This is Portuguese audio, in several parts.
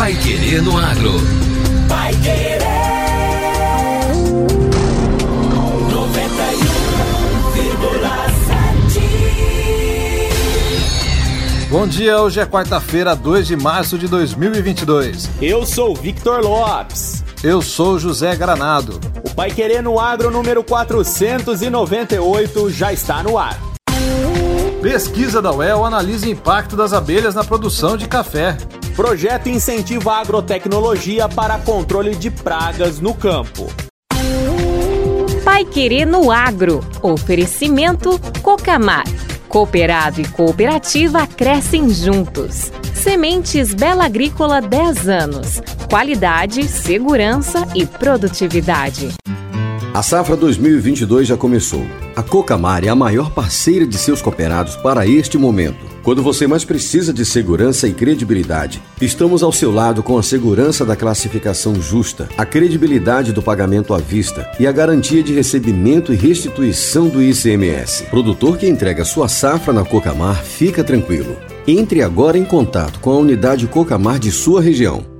Pai Querer no Agro. Pai Querer. 91,7. Bom dia, hoje é quarta-feira, 2 de março de 2022. Eu sou Victor Lopes. Eu sou José Granado. O Pai Querer no Agro número 498 já está no ar. Pesquisa da UEL analisa o impacto das abelhas na produção de café. Projeto incentiva a agrotecnologia para controle de pragas no campo. Pai Querer no Agro. Oferecimento Cocamar. Cooperado e cooperativa crescem juntos. Sementes Bela Agrícola 10 anos. Qualidade, segurança e produtividade. A safra 2022 já começou. A Cocamar é a maior parceira de seus cooperados para este momento. Quando você mais precisa de segurança e credibilidade, estamos ao seu lado com a segurança da classificação justa, a credibilidade do pagamento à vista e a garantia de recebimento e restituição do ICMS. Produtor que entrega sua safra na Cocamar, fica tranquilo. Entre agora em contato com a unidade Cocamar de sua região.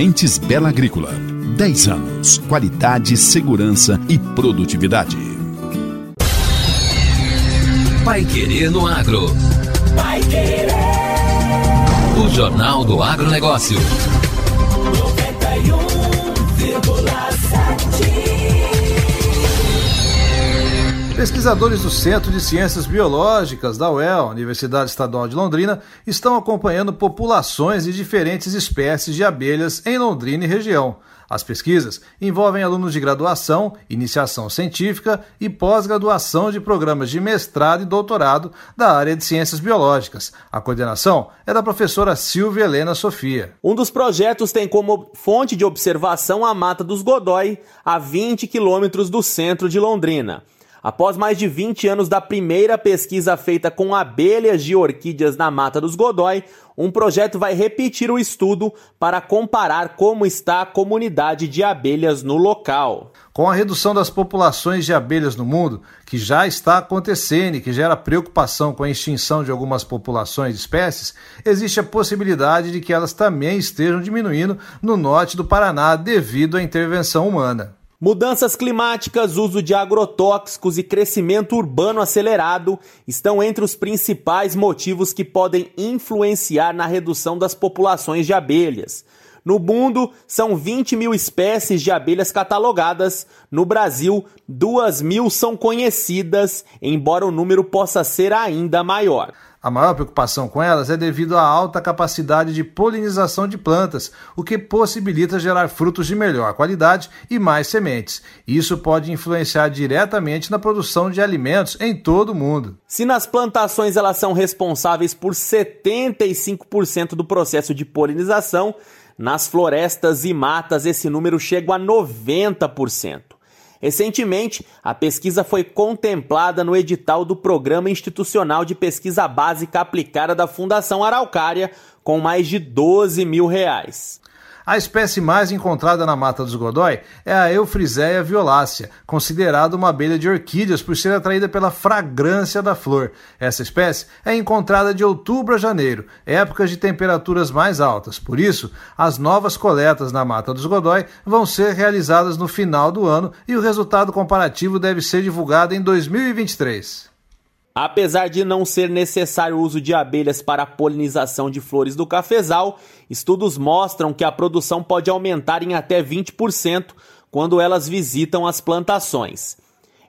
Bela Agrícola. 10 anos. Qualidade, segurança e produtividade. Pai Querer no Agro. Pai Querer. O Jornal do Agronegócio. 91,7. Pesquisadores do Centro de Ciências Biológicas da UEL, Universidade Estadual de Londrina, estão acompanhando populações de diferentes espécies de abelhas em Londrina e região. As pesquisas envolvem alunos de graduação, iniciação científica e pós-graduação de programas de mestrado e doutorado da área de ciências biológicas. A coordenação é da professora Silvia Helena Sofia. Um dos projetos tem como fonte de observação a Mata dos Godói, a 20 quilômetros do centro de Londrina. Após mais de 20 anos da primeira pesquisa feita com abelhas de orquídeas na Mata dos Godói, um projeto vai repetir o estudo para comparar como está a comunidade de abelhas no local. Com a redução das populações de abelhas no mundo, que já está acontecendo e que gera preocupação com a extinção de algumas populações de espécies, existe a possibilidade de que elas também estejam diminuindo no norte do Paraná devido à intervenção humana. Mudanças climáticas, uso de agrotóxicos e crescimento urbano acelerado estão entre os principais motivos que podem influenciar na redução das populações de abelhas. No mundo, são 20 mil espécies de abelhas catalogadas. No Brasil, 2 mil são conhecidas, embora o número possa ser ainda maior. A maior preocupação com elas é devido à alta capacidade de polinização de plantas, o que possibilita gerar frutos de melhor qualidade e mais sementes. Isso pode influenciar diretamente na produção de alimentos em todo o mundo. Se nas plantações elas são responsáveis por 75% do processo de polinização, nas florestas e matas esse número chega a 90%. Recentemente, a pesquisa foi contemplada no edital do Programa Institucional de Pesquisa Básica Aplicada da Fundação Araucária, com mais de 12 mil reais. A espécie mais encontrada na Mata dos Godói é a Eufriseia violácea, considerada uma abelha de orquídeas por ser atraída pela fragrância da flor. Essa espécie é encontrada de outubro a janeiro, épocas de temperaturas mais altas. Por isso, as novas coletas na Mata dos Godói vão ser realizadas no final do ano e o resultado comparativo deve ser divulgado em 2023. Apesar de não ser necessário o uso de abelhas para a polinização de flores do cafezal, estudos mostram que a produção pode aumentar em até 20% quando elas visitam as plantações.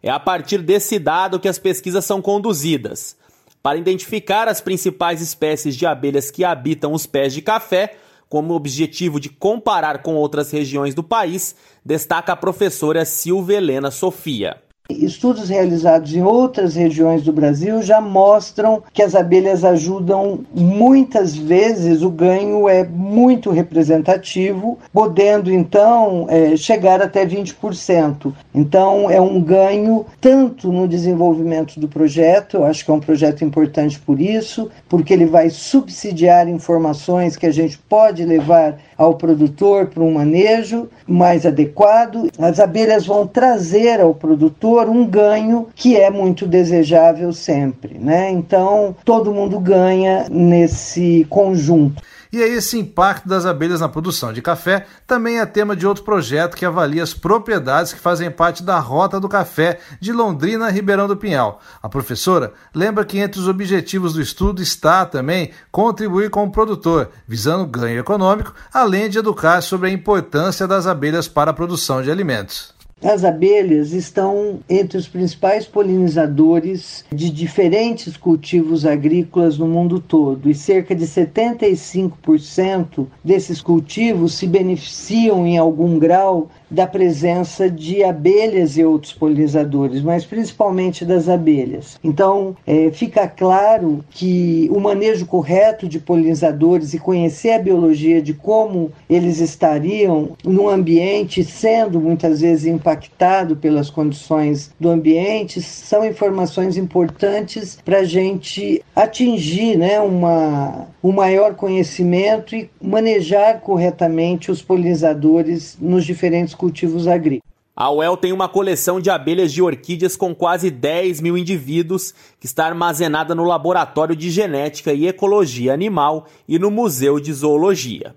É a partir desse dado que as pesquisas são conduzidas. Para identificar as principais espécies de abelhas que habitam os pés de café, como objetivo de comparar com outras regiões do país, destaca a professora Silvia Helena Sofia. Estudos realizados em outras regiões do Brasil já mostram que as abelhas ajudam muitas vezes, o ganho é muito representativo, podendo então é, chegar até 20%. Então é um ganho tanto no desenvolvimento do projeto, eu acho que é um projeto importante por isso, porque ele vai subsidiar informações que a gente pode levar ao produtor para um manejo mais adequado. As abelhas vão trazer ao produtor um ganho que é muito desejável sempre, né? Então, todo mundo ganha nesse conjunto. E aí, esse impacto das abelhas na produção de café também é tema de outro projeto que avalia as propriedades que fazem parte da Rota do Café de Londrina Ribeirão do Pinhal. A professora lembra que entre os objetivos do estudo está também contribuir com o produtor, visando ganho econômico, além de educar sobre a importância das abelhas para a produção de alimentos. As abelhas estão entre os principais polinizadores de diferentes cultivos agrícolas no mundo todo e cerca de 75% desses cultivos se beneficiam em algum grau da presença de abelhas e outros polinizadores, mas principalmente das abelhas. Então, é, fica claro que o manejo correto de polinizadores e conhecer a biologia de como eles estariam no ambiente, sendo muitas vezes impactado pelas condições do ambiente, são informações importantes para a gente atingir né, uma, um maior conhecimento e manejar corretamente os polinizadores nos diferentes cultivos agrícolas. A UEL tem uma coleção de abelhas de orquídeas com quase 10 mil indivíduos que está armazenada no Laboratório de Genética e Ecologia Animal e no Museu de Zoologia.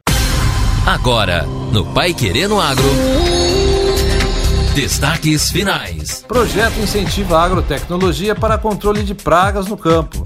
Agora, no Pai Querendo Agro. Destaques finais. Projeto incentiva a agrotecnologia para controle de pragas no campo.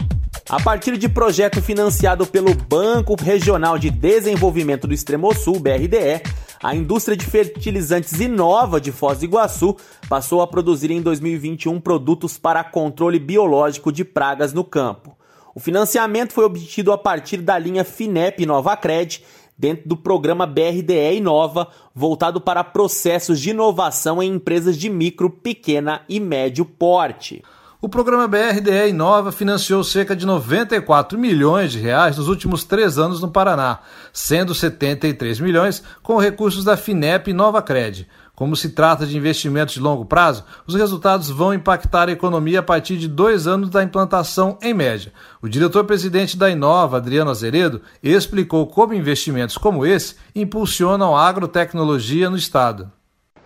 A partir de projeto financiado pelo Banco Regional de Desenvolvimento do Extremo Sul, BRDE, a indústria de fertilizantes Inova de Foz do Iguaçu passou a produzir em 2021 produtos para controle biológico de pragas no campo. O financiamento foi obtido a partir da linha FINEP Nova Cred, dentro do programa BRDE Inova, voltado para processos de inovação em empresas de micro, pequena e médio porte. O programa BRDE Inova financiou cerca de 94 milhões de reais nos últimos três anos no Paraná, sendo 73 milhões com recursos da FINEP e Nova Cred. Como se trata de investimentos de longo prazo, os resultados vão impactar a economia a partir de dois anos da implantação, em média. O diretor-presidente da Inova, Adriano Azeredo, explicou como investimentos como esse impulsionam a agrotecnologia no estado.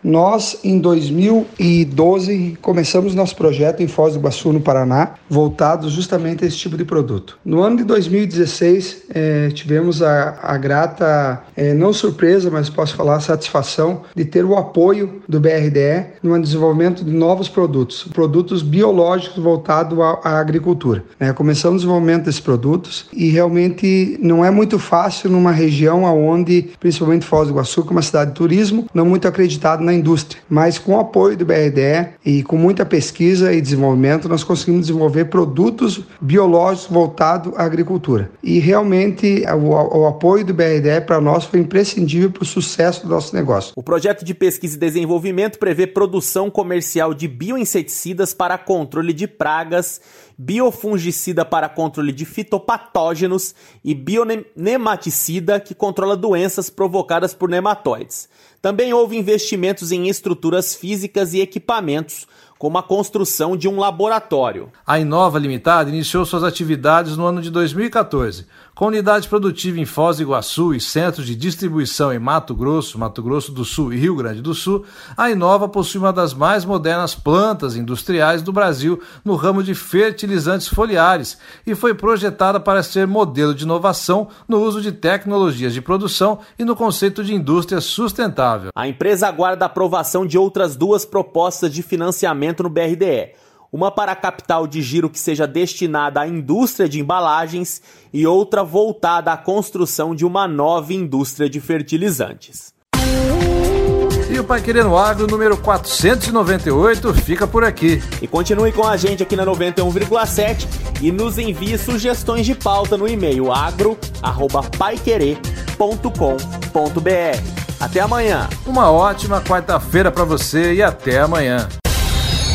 Nós, em 2012, começamos nosso projeto em Foz do Iguaçu, no Paraná, voltado justamente a esse tipo de produto. No ano de 2016, eh, tivemos a, a grata, eh, não surpresa, mas posso falar satisfação, de ter o apoio do BRDE no desenvolvimento de novos produtos, produtos biológicos voltados à, à agricultura. Né? Começamos o desenvolvimento desses produtos e realmente não é muito fácil numa região onde, principalmente Foz do Iguaçu, que é uma cidade de turismo, não muito acreditado na indústria. Mas com o apoio do BRDE e com muita pesquisa e desenvolvimento, nós conseguimos desenvolver produtos biológicos voltados à agricultura. E realmente o, o apoio do BRDE para nós foi imprescindível para o sucesso do nosso negócio. O projeto de pesquisa e desenvolvimento prevê produção comercial de bioinseticidas para controle de pragas biofungicida para controle de fitopatógenos e bionematicida que controla doenças provocadas por nematóides. Também houve investimentos em estruturas físicas e equipamentos, como a construção de um laboratório. A Inova Limitada iniciou suas atividades no ano de 2014 com unidade produtiva em Foz do Iguaçu e centros de distribuição em Mato Grosso, Mato Grosso do Sul e Rio Grande do Sul, a Inova possui uma das mais modernas plantas industriais do Brasil no ramo de fertilizantes foliares e foi projetada para ser modelo de inovação no uso de tecnologias de produção e no conceito de indústria sustentável. A empresa aguarda a aprovação de outras duas propostas de financiamento no BRDE uma para a capital de giro que seja destinada à indústria de embalagens e outra voltada à construção de uma nova indústria de fertilizantes. E o Pai Querendo Agro número 498 fica por aqui. E continue com a gente aqui na 91,7 e nos envie sugestões de pauta no e-mail agro@paiquerê.com.br. Até amanhã. Uma ótima quarta-feira para você e até amanhã.